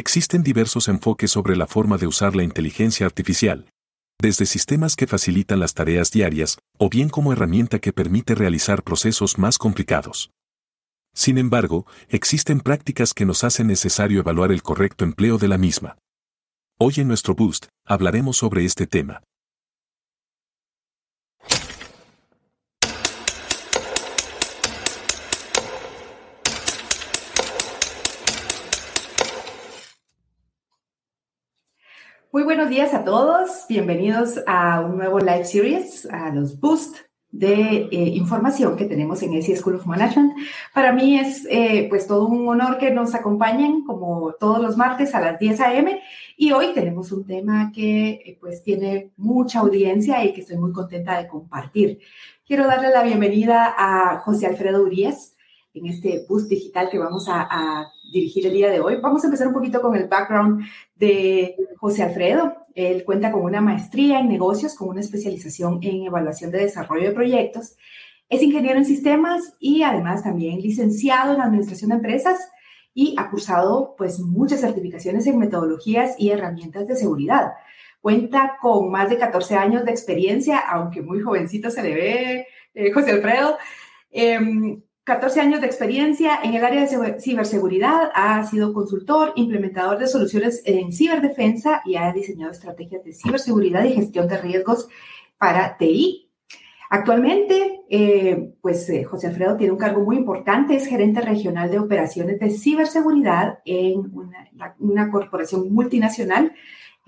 Existen diversos enfoques sobre la forma de usar la inteligencia artificial. Desde sistemas que facilitan las tareas diarias, o bien como herramienta que permite realizar procesos más complicados. Sin embargo, existen prácticas que nos hacen necesario evaluar el correcto empleo de la misma. Hoy en nuestro Boost, hablaremos sobre este tema. Muy buenos días a todos, bienvenidos a un nuevo live series, a los Boost de eh, información que tenemos en ESI School of Management. Para mí es eh, pues todo un honor que nos acompañen como todos los martes a las 10 a.m. y hoy tenemos un tema que eh, pues tiene mucha audiencia y que estoy muy contenta de compartir. Quiero darle la bienvenida a José Alfredo Urias en este boost digital que vamos a, dirigir el día de hoy. Vamos a empezar un poquito con el background de José Alfredo. Él cuenta con una maestría en negocios, con una especialización en evaluación de desarrollo de proyectos. Es ingeniero en sistemas y además también licenciado en administración de empresas y ha cursado pues muchas certificaciones en metodologías y herramientas de seguridad. Cuenta con más de 14 años de experiencia, aunque muy jovencito se le ve, eh, José Alfredo. Em, 14 años de experiencia en el área de ciberseguridad, ha sido consultor, implementador de soluciones en ciberdefensa y ha diseñado estrategias de ciberseguridad y gestión de riesgos para TI. Actualmente, eh, pues eh, José Alfredo tiene un cargo muy importante, es gerente regional de operaciones de ciberseguridad en una, una corporación multinacional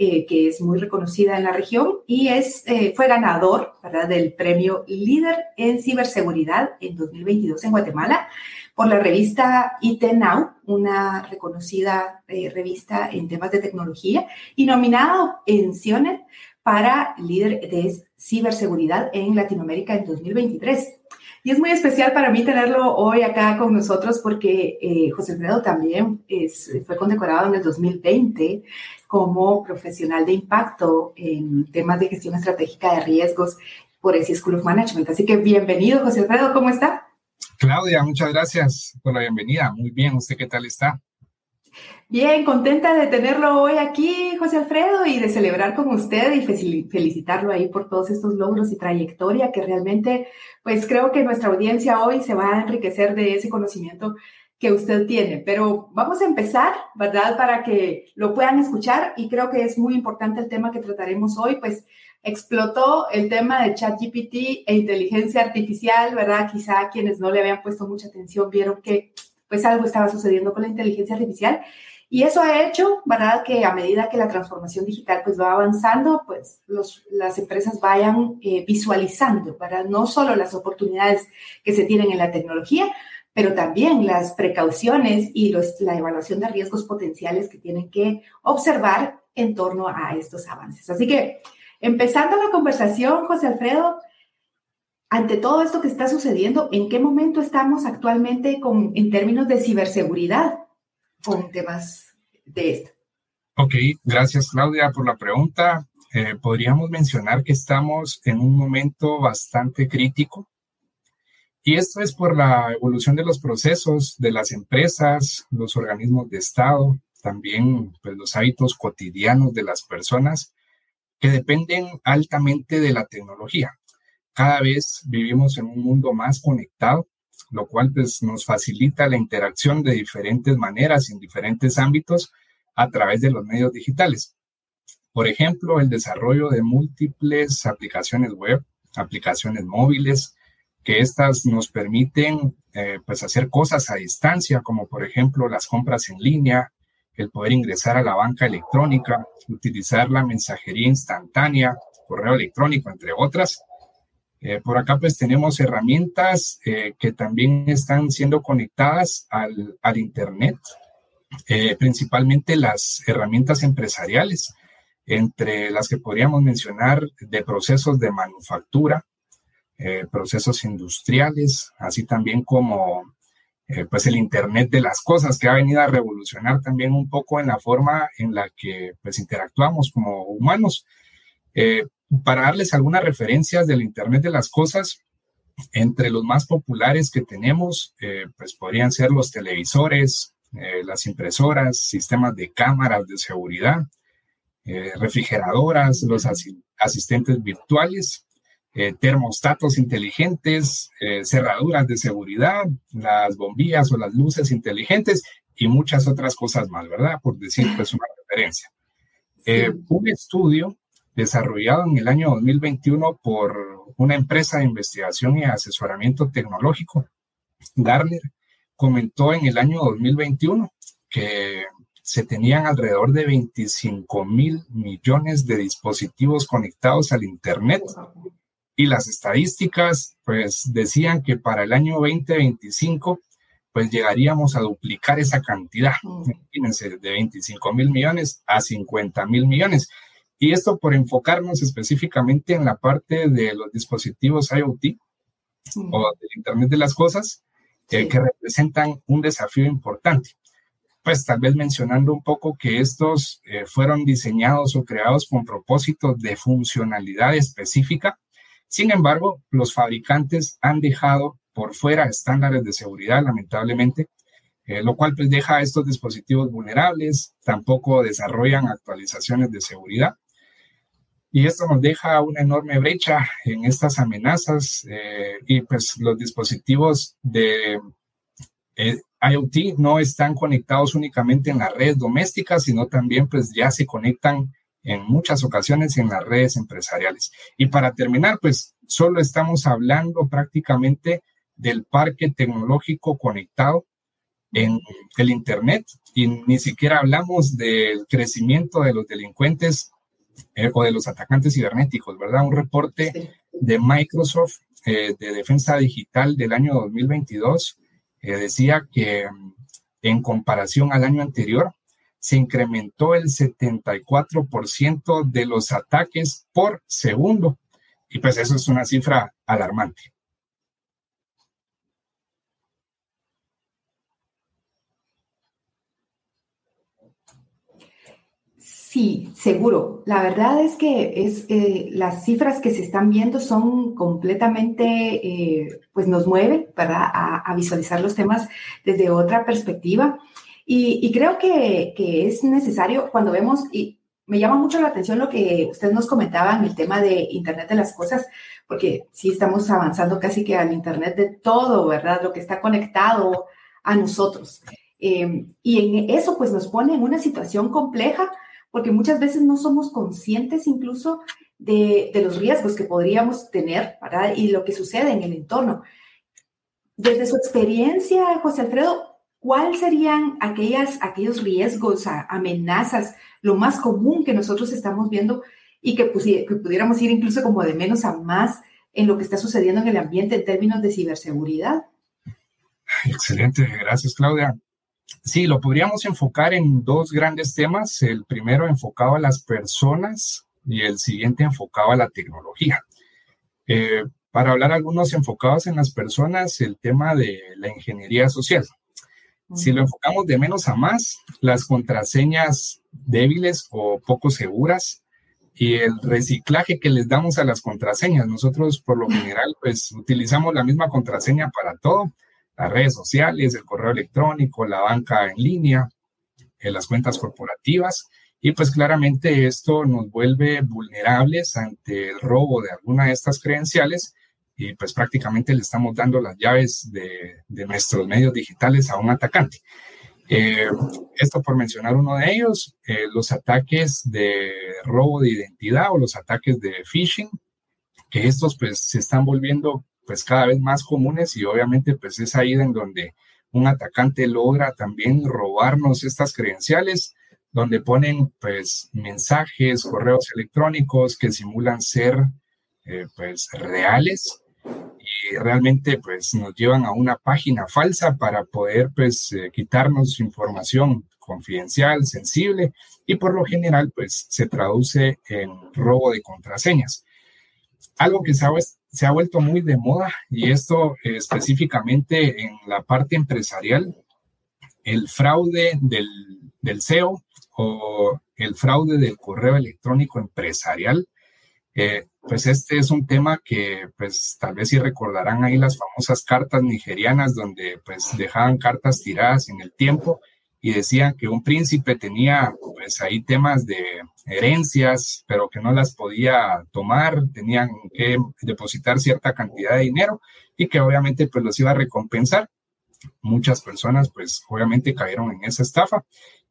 eh, que es muy reconocida en la región y es, eh, fue ganador del premio Líder en Ciberseguridad en 2022 en Guatemala por la revista IT Now, una reconocida eh, revista en temas de tecnología, y nominado en CIONET para líder de ciberseguridad en Latinoamérica en 2023. Y es muy especial para mí tenerlo hoy acá con nosotros porque eh, José Alfredo también fue condecorado en el 2020 como profesional de impacto en temas de gestión estratégica de riesgos por ese School of Management. Así que bienvenido, José Alfredo, ¿cómo está? Claudia, muchas gracias por la bienvenida. Muy bien, ¿usted qué tal está? Bien, contenta de tenerlo hoy aquí, José Alfredo, y de celebrar con usted y felicitarlo ahí por todos estos logros y trayectoria que realmente, pues creo que nuestra audiencia hoy se va a enriquecer de ese conocimiento que usted tiene. Pero vamos a empezar, ¿verdad? Para que lo puedan escuchar y creo que es muy importante el tema que trataremos hoy, pues explotó el tema de ChatGPT e inteligencia artificial, ¿verdad? Quizá quienes no le habían puesto mucha atención vieron que pues algo estaba sucediendo con la inteligencia artificial. Y eso ha hecho, ¿verdad?, que a medida que la transformación digital pues va avanzando, pues las empresas vayan eh, visualizando, ¿verdad? No solo las oportunidades que se tienen en la tecnología, pero también las precauciones y la evaluación de riesgos potenciales que tienen que observar en torno a estos avances. Así que, empezando la conversación, José Alfredo, ante todo esto que está sucediendo, ¿en qué momento estamos actualmente con, en términos de ciberseguridad con temas de esto? Ok, gracias Claudia por la pregunta. Eh, podríamos mencionar que estamos en un momento bastante crítico y esto es por la evolución de los procesos de las empresas, los organismos de Estado, también pues, los hábitos cotidianos de las personas que dependen altamente de la tecnología cada vez vivimos en un mundo más conectado, lo cual pues, nos facilita la interacción de diferentes maneras en diferentes ámbitos a través de los medios digitales. Por ejemplo, el desarrollo de múltiples aplicaciones web, aplicaciones móviles, que estas nos permiten eh, pues hacer cosas a distancia, como por ejemplo las compras en línea, el poder ingresar a la banca electrónica, utilizar la mensajería instantánea, correo electrónico, entre otras, eh, por acá pues tenemos herramientas eh, que también están siendo conectadas al, al Internet, eh, principalmente las herramientas empresariales, entre las que podríamos mencionar de procesos de manufactura, procesos industriales, así también como pues el Internet de las cosas que ha venido a revolucionar también un poco en la forma en la que pues interactuamos como humanos. Para darles algunas referencias del Internet de las Cosas, entre los más populares que tenemos, eh, pues podrían ser los televisores, eh, las impresoras, sistemas de cámaras de seguridad, eh, refrigeradoras, los asistentes virtuales, termostatos inteligentes, cerraduras de seguridad, las bombillas o las luces inteligentes y muchas otras cosas más, ¿verdad? Por decir pues una referencia. un estudio desarrollado en el año 2021 por una empresa de investigación y asesoramiento tecnológico, Garner, comentó en el año 2021 que se tenían alrededor de 25 mil millones de dispositivos conectados al Internet y las estadísticas pues decían que para el año 2025 pues llegaríamos a duplicar esa cantidad, imagínense, de 25 mil millones a 50 mil millones. Y esto por enfocarnos específicamente en la parte de los dispositivos IoT o del Internet de las Cosas, que representan un desafío importante. Pues tal vez mencionando un poco que estos eh, fueron diseñados o creados con propósito de funcionalidad específica. Sin embargo, los fabricantes han dejado por fuera estándares de seguridad, lamentablemente, eh, lo cual pues deja a estos dispositivos vulnerables, tampoco desarrollan actualizaciones de seguridad y esto nos deja una enorme brecha en estas amenazas eh, y pues los dispositivos de eh, IoT no están conectados únicamente en las redes domésticas, sino también pues ya se conectan en muchas ocasiones en las redes empresariales. Y para terminar, pues solo estamos hablando prácticamente del parque tecnológico conectado en el Internet y ni siquiera hablamos del crecimiento de los delincuentes eh, o de los atacantes cibernéticos, ¿verdad? Un reporte de Microsoft eh, de defensa digital del año 2022 eh, decía que mm, en comparación al año anterior se incrementó el 74% de los ataques por segundo. Y pues eso es una cifra alarmante. Sí, seguro. La verdad es que es, eh, las cifras que se están viendo son completamente, eh, pues nos mueven, ¿verdad? A, visualizar los temas desde otra perspectiva. Y, creo que, es necesario cuando vemos, y me llama mucho la atención lo que usted nos comentaba en el tema de Internet de las Cosas, porque sí estamos avanzando casi que al Internet de todo, ¿verdad? Lo que está conectado a nosotros. Eh, y en eso pues nos pone en una situación compleja porque muchas veces no somos conscientes incluso de, los riesgos que podríamos tener ¿verdad? y lo que sucede en el entorno. Desde su experiencia, José Alfredo, ¿cuáles serían aquellas, aquellos riesgos, amenazas, lo más común que nosotros estamos viendo y que, que pudiéramos ir incluso como de menos a más en lo que está sucediendo en el ambiente en términos de ciberseguridad? Excelente, gracias Claudia. Sí, lo podríamos enfocar en dos grandes temas. El primero enfocado a las personas y el siguiente enfocado a la tecnología. Eh, para hablar algunos enfocados en las personas, el tema de la ingeniería social. Si lo enfocamos de menos a más, las contraseñas débiles o poco seguras y el reciclaje que les damos a las contraseñas. Nosotros por lo general pues utilizamos la misma contraseña para todo las redes sociales, el correo electrónico, la banca en línea, eh, las cuentas corporativas. Y pues claramente esto nos vuelve vulnerables ante el robo de alguna de estas credenciales y pues prácticamente le estamos dando las llaves de, nuestros medios digitales a un atacante. Eh, esto por mencionar uno de ellos, eh, los ataques de robo de identidad o los ataques de phishing, que estos pues se están volviendo pues cada vez más comunes y obviamente pues es ahí en donde un atacante logra también robarnos estas credenciales, donde ponen pues mensajes, correos electrónicos que simulan ser eh, pues reales y realmente pues nos llevan a una página falsa para poder pues eh, quitarnos información confidencial, sensible y por lo general pues se traduce en robo de contraseñas. Algo que se ha, se ha vuelto muy de moda y esto eh, específicamente en la parte empresarial, el fraude del, del SEO o el fraude del correo electrónico empresarial. Eh, pues este es un tema que pues tal vez si recordarán ahí las famosas cartas nigerianas donde pues dejaban cartas tiradas en el tiempo y decían que un príncipe tenía pues ahí temas de herencias, pero que no las podía tomar, tenían que depositar cierta cantidad de dinero y que obviamente pues los iba a recompensar. Muchas personas pues obviamente cayeron en esa estafa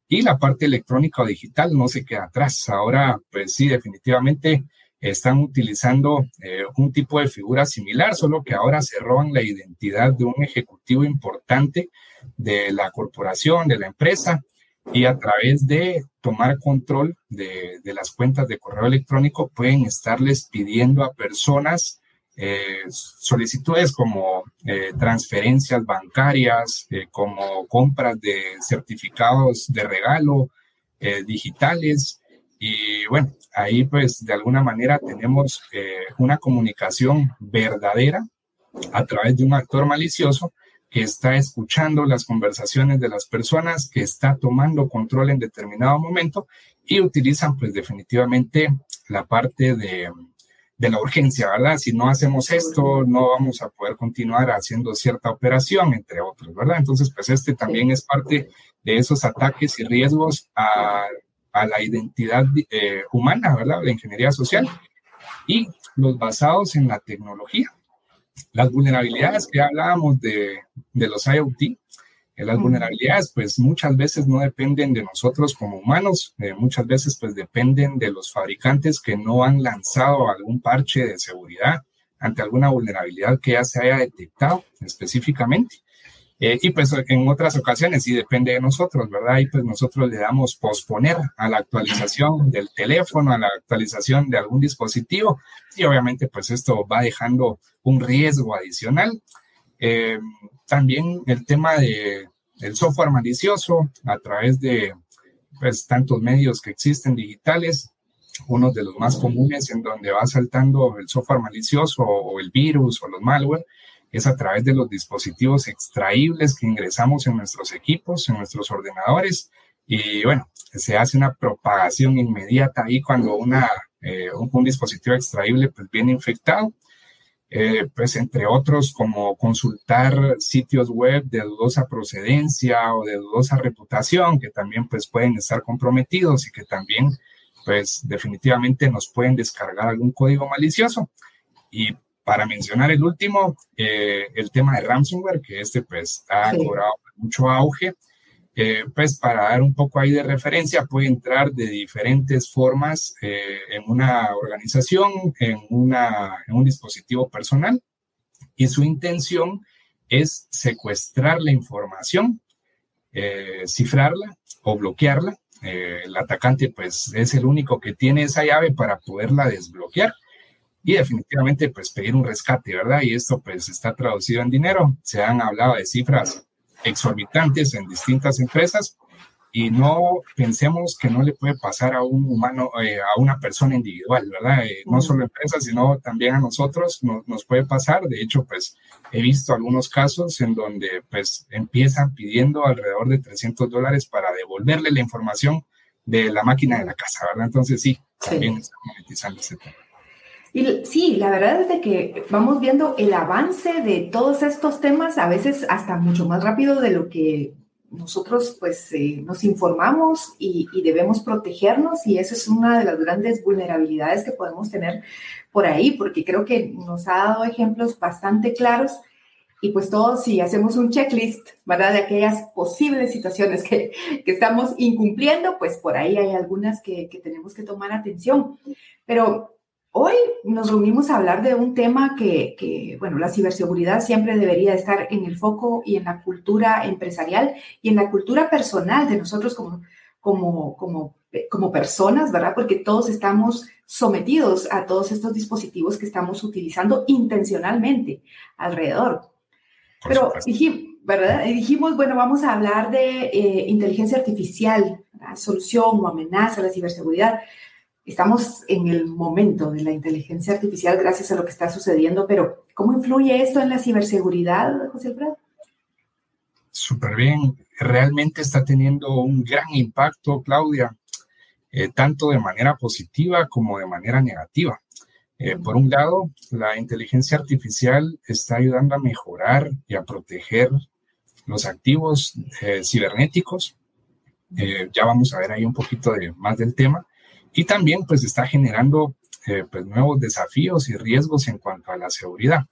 y la parte electrónica o digital no se queda atrás. Ahora pues sí, definitivamente están utilizando eh, un tipo de figura similar, solo que ahora se roban la identidad de un ejecutivo importante de la corporación, de la empresa, y a través de tomar control de, las cuentas de correo electrónico pueden estarles pidiendo a personas eh, solicitudes como eh, transferencias bancarias, como compras de certificados de regalo digitales. Y bueno, ahí pues de alguna manera tenemos eh, una comunicación verdadera a través de un actor malicioso que está escuchando las conversaciones de las personas, que está tomando control en determinado momento y utilizan pues definitivamente la parte de, de la urgencia, ¿verdad? Si no hacemos esto, no vamos a poder continuar haciendo cierta operación, entre otros, ¿verdad? Entonces, pues este también es parte de esos ataques y riesgos a a la identidad eh, humana, ¿verdad? La ingeniería social y los basados en la tecnología. Las vulnerabilidades que hablábamos de, de los IoT, eh, las vulnerabilidades pues muchas veces no dependen de nosotros como humanos, eh, muchas veces pues dependen de los fabricantes que no han lanzado algún parche de seguridad ante alguna vulnerabilidad que ya se haya detectado específicamente. Eh, y pues en otras ocasiones sí depende de nosotros, ¿verdad? Y pues nosotros le damos posponer a la actualización del teléfono, a la actualización de algún dispositivo y obviamente pues esto va dejando un riesgo adicional. Eh, también el tema de, del software malicioso a través de pues tantos medios que existen digitales, uno de los más comunes en donde va saltando el software malicioso o el virus o los malware es a través de los dispositivos extraíbles que ingresamos en nuestros equipos, en nuestros ordenadores. Y bueno, se hace una propagación inmediata ahí cuando una, eh, un, dispositivo extraíble pues, viene infectado. Eh, pues entre otros como consultar sitios web de dudosa procedencia o de dudosa reputación que también pues pueden estar comprometidos y que también pues definitivamente nos pueden descargar algún código malicioso. Y para mencionar el último, eh, el tema de ransomware, que este pues ha cobrado mucho auge. Eh, pues para dar un poco ahí de referencia, puede entrar de diferentes formas eh, en una organización, en, una, en un dispositivo personal, y su intención es secuestrar la información, cifrarla o bloquearla. el atacante pues es el único que tiene esa llave para poderla desbloquear y definitivamente pues pedir un rescate, ¿verdad? Y esto pues está traducido en dinero. Se han hablado de cifras exorbitantes en distintas empresas y no pensemos que no le puede pasar a un humano, eh, a una persona individual, ¿verdad? Eh, no solo empresas, sino también a nosotros nos puede pasar. De hecho, pues he visto algunos casos en donde pues empiezan pidiendo alrededor de 300 dólares para devolverle la información de la máquina de la casa, ¿verdad? Entonces sí, también están monetizando ese tema. Y sí, la verdad es de que vamos viendo el avance de todos estos temas, a veces hasta mucho más rápido de lo que nosotros pues eh, nos informamos y, debemos protegernos y eso es una de las grandes vulnerabilidades que podemos tener por ahí, porque creo que nos ha dado ejemplos bastante claros y pues todos si hacemos un checklist, ¿verdad? De aquellas posibles situaciones que, que estamos incumpliendo, pues por ahí hay algunas que, que tenemos que tomar atención. Pero Hoy nos reunimos a hablar de un tema que, bueno, la ciberseguridad siempre debería estar en el foco y en la cultura empresarial y en la cultura personal de nosotros como, como, como, como personas, ¿verdad? Porque todos estamos sometidos a todos estos dispositivos que estamos utilizando intencionalmente alrededor. Pero dijimos, ¿verdad? dijimos, bueno, vamos a hablar de eh, inteligencia artificial, solución o amenaza a la ciberseguridad estamos en el momento de la inteligencia artificial gracias a lo que está sucediendo, pero ¿cómo influye esto en la ciberseguridad, José Alfredo? Súper bien, realmente está teniendo un gran impacto, Claudia, eh, tanto de manera positiva como de manera negativa. Eh, por un lado, la inteligencia artificial está ayudando a mejorar y a proteger los activos eh, cibernéticos eh, ya vamos a ver ahí un poquito de, más del tema. Y también pues está generando eh, pues, nuevos desafíos y riesgos en cuanto a la seguridad.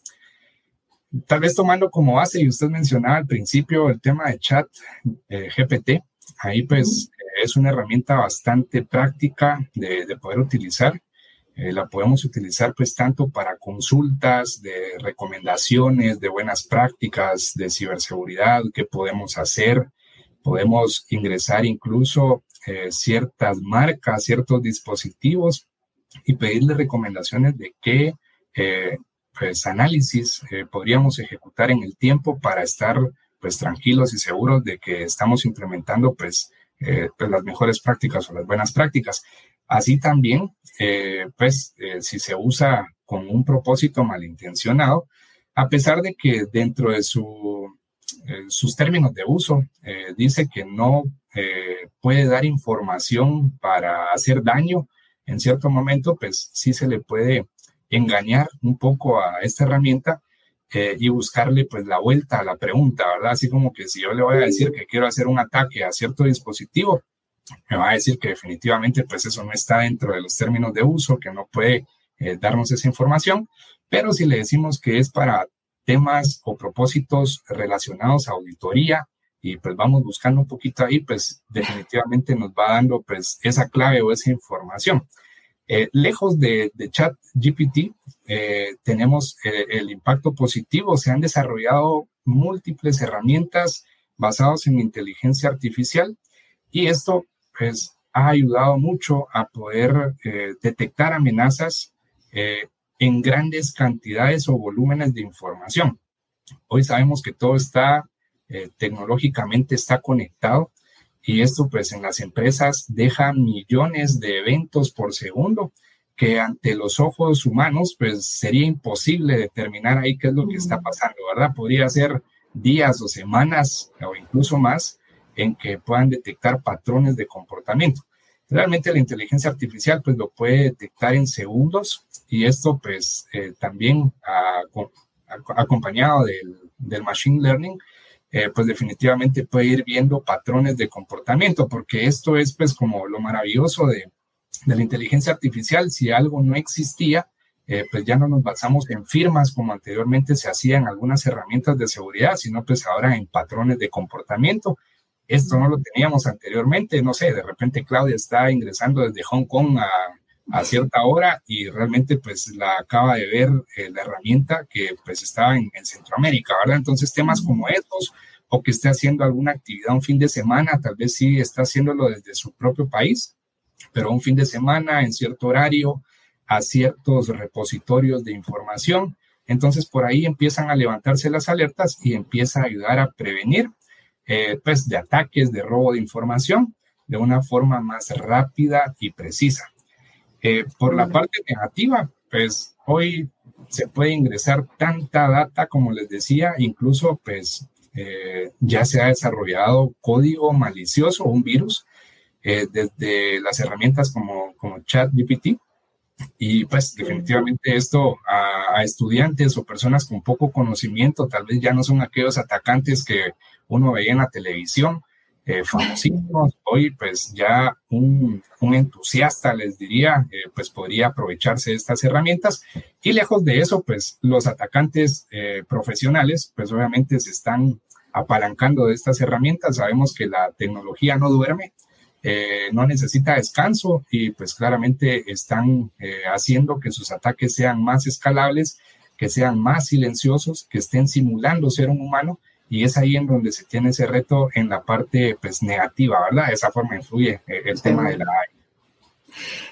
Tal vez tomando como base, y usted mencionaba al principio el tema de chat eh, GPT, ahí pues es una herramienta bastante práctica de, de poder utilizar. Eh, la podemos utilizar pues tanto para consultas de recomendaciones, de buenas prácticas de ciberseguridad, que podemos hacer. Podemos ingresar incluso eh, ciertas marcas, ciertos dispositivos y pedirle recomendaciones de qué eh, pues, análisis podríamos ejecutar en el tiempo para estar pues tranquilos y seguros de que estamos implementando pues, pues las mejores prácticas o las buenas prácticas. Así también, eh, pues, eh, si se usa con un propósito malintencionado, a pesar de que dentro de su, eh, sus términos de uso dice que no puede dar información para hacer daño en cierto momento, pues sí se le puede engañar un poco a esta herramienta y buscarle pues la vuelta a la pregunta, ¿verdad? Así como que si yo le voy a decir que quiero hacer un ataque a cierto dispositivo, me va a decir que definitivamente pues eso no está dentro de los términos de uso, que no puede eh, darnos esa información, pero si le decimos que es para temas o propósitos relacionados a auditoría y pues vamos buscando un poquito ahí, pues definitivamente nos va dando pues esa clave o esa información. Eh, lejos de, de chat GPT, eh, tenemos el impacto positivo, se han desarrollado múltiples herramientas basadas en inteligencia artificial y esto pues ha ayudado mucho a poder eh, detectar amenazas eh, en grandes cantidades o volúmenes de información. Hoy sabemos que todo está eh, tecnológicamente está conectado y esto pues en las empresas deja millones de eventos por segundo que ante los ojos humanos pues sería imposible determinar ahí qué es lo que está pasando, ¿verdad? Podría ser días o semanas o incluso más en que puedan detectar patrones de comportamiento. Realmente la inteligencia artificial pues lo puede detectar en segundos y esto pues eh, también acompañado del, machine learning eh, pues definitivamente puede ir viendo patrones de comportamiento porque esto es pues como lo maravilloso de, de la inteligencia artificial. Si algo no existía eh, pues ya no nos basamos en firmas como anteriormente se hacía en algunas herramientas de seguridad, sino pues ahora en patrones de comportamiento. Esto no lo teníamos anteriormente, no sé, de repente Claudia está ingresando desde Hong Kong a, a cierta hora y realmente pues la acaba de ver eh, la herramienta que pues estaba en, Centroamérica, ¿verdad? Entonces temas como estos o que esté haciendo alguna actividad un fin de semana, tal vez sí está haciéndolo desde su propio país, pero un fin de semana en cierto horario a ciertos repositorios de información. Entonces por ahí empiezan a levantarse las alertas y empieza a ayudar a prevenir eh, pues, de ataques, de robo de información de una forma más rápida y precisa. Eh, por la parte negativa, pues hoy se puede ingresar tanta data, como les decía, incluso pues eh, ya se ha desarrollado código malicioso, un virus, desde las herramientas como, como ChatGPT. Y pues definitivamente esto a, a, estudiantes o personas con poco conocimiento, tal vez ya no son aquellos atacantes que uno veía en la televisión, eh, famosísimos, hoy pues ya un, entusiasta les diría, eh, pues podría aprovecharse de estas herramientas. Y lejos de eso, pues los atacantes eh, profesionales, pues obviamente se están apalancando de estas herramientas, sabemos que la tecnología no duerme, eh, no necesita descanso y pues claramente están haciendo que sus ataques sean más escalables, que sean más silenciosos, que estén simulando ser un humano y es ahí en donde se tiene ese reto en la parte pues negativa, ¿verdad? De esa forma influye eh, el tema de la AI.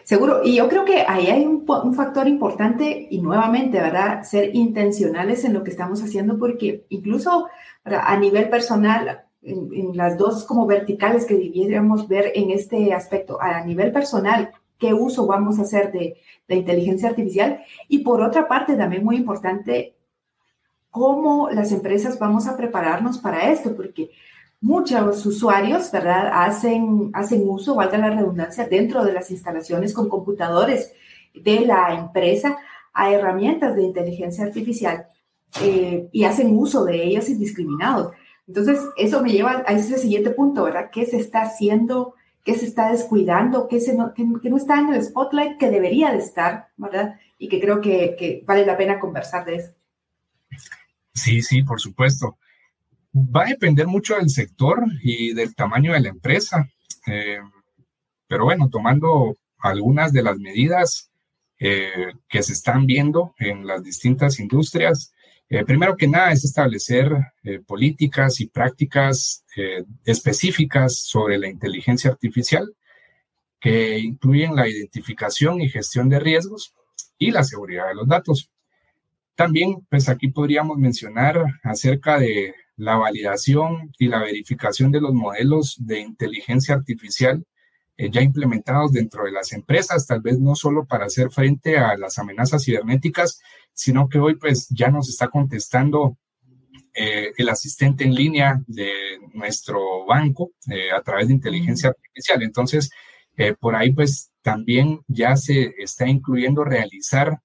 Seguro, y yo creo que ahí hay un, un, factor importante y nuevamente, ¿verdad? Ser intencionales en lo que estamos haciendo porque incluso a nivel personal, en, las dos como verticales que debiéramos ver en este aspecto, a nivel personal, qué uso vamos a hacer de la inteligencia artificial y por otra parte también muy importante cómo las empresas vamos a prepararnos para esto, porque muchos usuarios, ¿verdad?, hacen, hacen uso, valga la redundancia, dentro de las instalaciones con computadores de la empresa a herramientas de inteligencia artificial eh, y hacen uso de ellas indiscriminados. Entonces, eso me lleva a ese siguiente punto, ¿verdad? ¿Qué se está haciendo? ¿Qué se está descuidando? ¿Qué, se no, no está en el spotlight que debería de estar, ¿verdad? Y que creo que, que vale la pena conversar de eso. Sí, sí, por supuesto. Va a depender mucho del sector y del tamaño de la empresa. Eh, pero bueno, tomando algunas de las medidas eh, que se están viendo en las distintas industrias, eh, primero que nada es establecer políticas y prácticas específicas sobre la inteligencia artificial que incluyen la identificación y gestión de riesgos y la seguridad de los datos. También, pues aquí podríamos mencionar acerca de la validación y la verificación de los modelos de inteligencia artificial ya implementados dentro de las empresas, tal vez no solo para hacer frente a las amenazas cibernéticas, sino que hoy pues ya nos está contestando eh, el asistente en línea de nuestro banco eh, a través de inteligencia artificial. Entonces, eh, por ahí pues también ya se está incluyendo realizar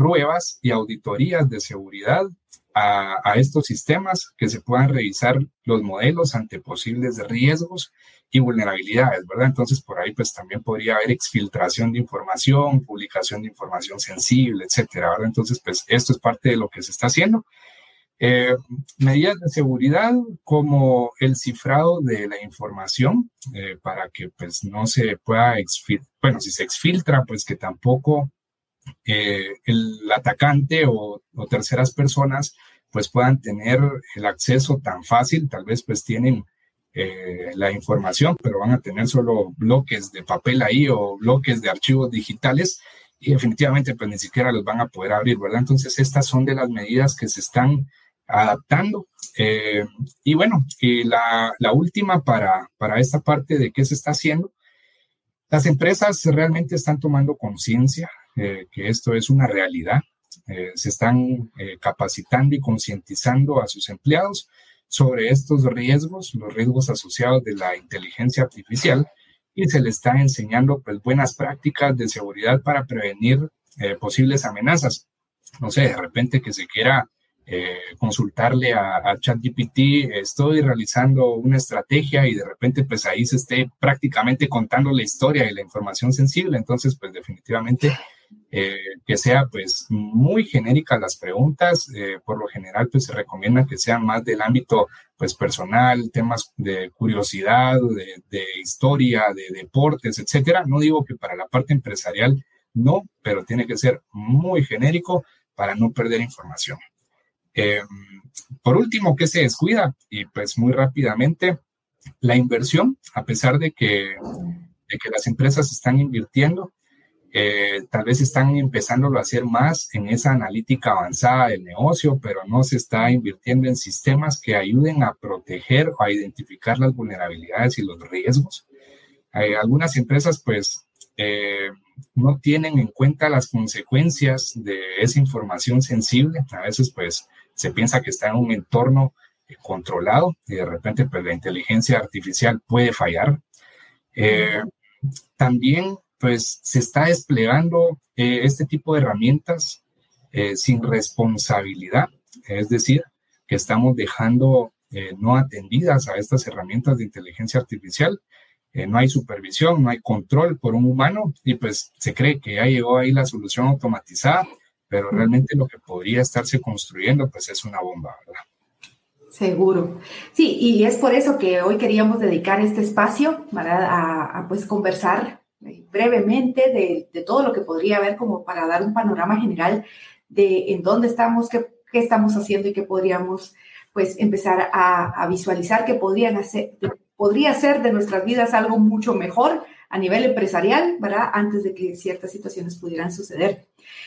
pruebas y auditorías de seguridad a, estos sistemas, que se puedan revisar los modelos ante posibles riesgos y vulnerabilidades, ¿verdad? Entonces, por ahí pues también podría haber exfiltración de información, publicación de información sensible, etcétera, ¿verdad? Entonces, pues esto es parte de lo que se está haciendo. Eh, medidas de seguridad como el cifrado de la información eh, para que pues no se pueda bueno, si se exfiltra, pues que tampoco eh, el atacante o, o, terceras personas pues puedan tener el acceso tan fácil, tal vez pues tienen eh, la información, pero van a tener solo bloques de papel ahí o bloques de archivos digitales y definitivamente pues ni siquiera los van a poder abrir, ¿verdad? Entonces estas son de las medidas que se están adaptando. Eh, y bueno, y la, la, última para, para esta parte de qué se está haciendo, las empresas realmente están tomando conciencia eh, que esto es una realidad, se están capacitando y concientizando a sus empleados sobre estos riesgos, los riesgos asociados de la inteligencia artificial, y se le está enseñando pues, buenas prácticas de seguridad para prevenir eh, posibles amenazas. No sé, de repente que se quiera eh, consultarle a, ChatGPT, estoy realizando una estrategia y de repente pues ahí se esté prácticamente contando la historia y la información sensible, entonces pues definitivamente eh, que sea pues muy genérica las preguntas. Eh, por lo general pues se recomienda que sean más del ámbito pues personal, temas de curiosidad, de, de historia, de deportes, etcétera. No digo que para la parte empresarial no, pero tiene que ser muy genérico para no perder información. Eh, por último, ¿qué se descuida? Y pues muy rápidamente, la inversión, a pesar de que, las empresas están invirtiendo, eh, tal vez están empezando a hacer más en esa analítica avanzada del negocio, pero no se está invirtiendo en sistemas que ayuden a proteger o a identificar las vulnerabilidades y los riesgos. Hay algunas empresas, pues, eh, no tienen en cuenta las consecuencias de esa información sensible. A veces, pues, se piensa que está en un entorno eh, controlado y de repente, pues, la inteligencia artificial puede fallar. también pues se está desplegando eh, este tipo de herramientas eh, sin responsabilidad, es decir, que estamos dejando eh, no atendidas a estas herramientas de inteligencia artificial. No hay supervisión, no hay control por un humano y pues se cree que ya llegó ahí la solución automatizada, pero realmente lo que podría estarse construyendo pues es una bomba, ¿verdad? Seguro. Sí, y es por eso que hoy queríamos dedicar este espacio para a, pues conversar brevemente de, todo lo que podría haber como para dar un panorama general de en dónde estamos, qué, qué estamos haciendo y qué podríamos pues empezar a, visualizar que podrían hacer, podría ser de nuestras vidas algo mucho mejor a nivel empresarial, ¿verdad? Antes de que ciertas situaciones pudieran suceder.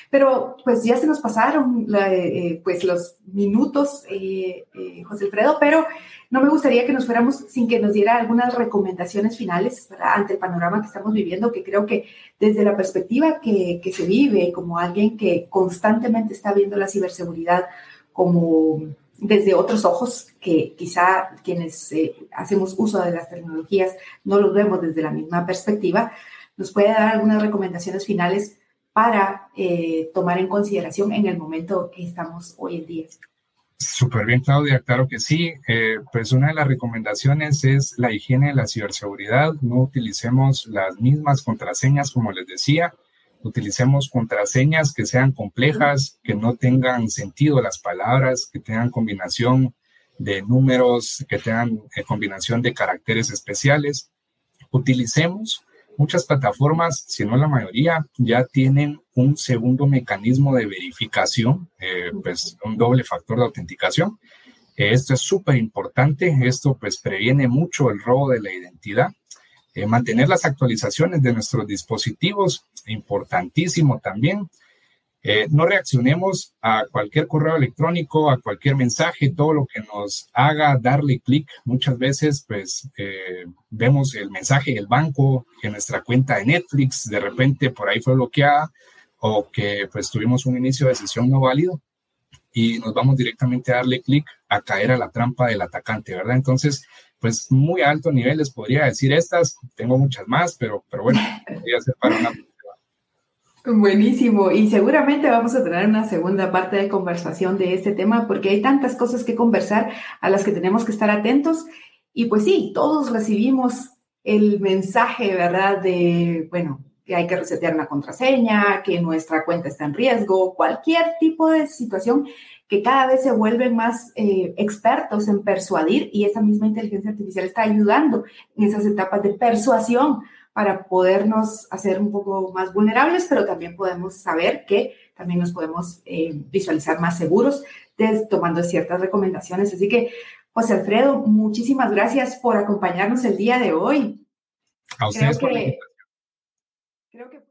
Pero pues ya se nos pasaron eh, pues los minutos, eh, eh, José Alfredo, pero no me gustaría que nos fuéramos sin que nos diera algunas recomendaciones finales ante el panorama que estamos viviendo, que creo que desde la perspectiva que, que se vive como alguien que constantemente está viendo la ciberseguridad como desde otros ojos que quizá quienes eh, hacemos uso de las tecnologías no los vemos desde la misma perspectiva, nos puede dar algunas recomendaciones finales para eh, tomar en consideración en el momento que estamos hoy en día. Súper bien, Claudia, claro que sí. Eh, pues una de las recomendaciones es la higiene de la ciberseguridad. No utilicemos las mismas contraseñas, como les decía. Utilicemos contraseñas que sean complejas, que no tengan sentido las palabras, que tengan combinación de números, que tengan eh, combinación de caracteres especiales. Utilicemos muchas plataformas, si no la mayoría, ya tienen un segundo mecanismo de verificación, eh, pues un doble factor de autenticación. esto es súper importante, esto pues previene mucho el robo de la identidad. Eh, mantener las actualizaciones de nuestros dispositivos, importantísimo también. Eh, no reaccionemos a cualquier correo electrónico, a cualquier mensaje, todo lo que nos haga darle clic. Muchas veces, pues, eh, vemos el mensaje del banco, que nuestra cuenta de Netflix de repente por ahí fue bloqueada o que pues tuvimos un inicio de sesión no válido y nos vamos directamente a darle clic a caer a la trampa del atacante, ¿verdad? Entonces, pues muy alto nivel les podría decir estas, tengo muchas más, pero, pero bueno, voy a hacer para una Buenísimo. Y seguramente vamos a tener una segunda parte de conversación de este tema porque hay tantas cosas que conversar a las que tenemos que estar atentos. Y pues sí, todos recibimos el mensaje, ¿verdad? De, bueno, que hay que resetear una contraseña, que nuestra cuenta está en riesgo, cualquier tipo de situación que cada vez se vuelven más eh, expertos en persuadir y esa misma inteligencia artificial está ayudando en esas etapas de persuasión para podernos hacer un poco más vulnerables, pero también podemos saber que también nos podemos eh, visualizar más seguros tomando ciertas recomendaciones. Así que, José Alfredo, muchísimas gracias por acompañarnos el día de hoy. A ustedes creo que, creo que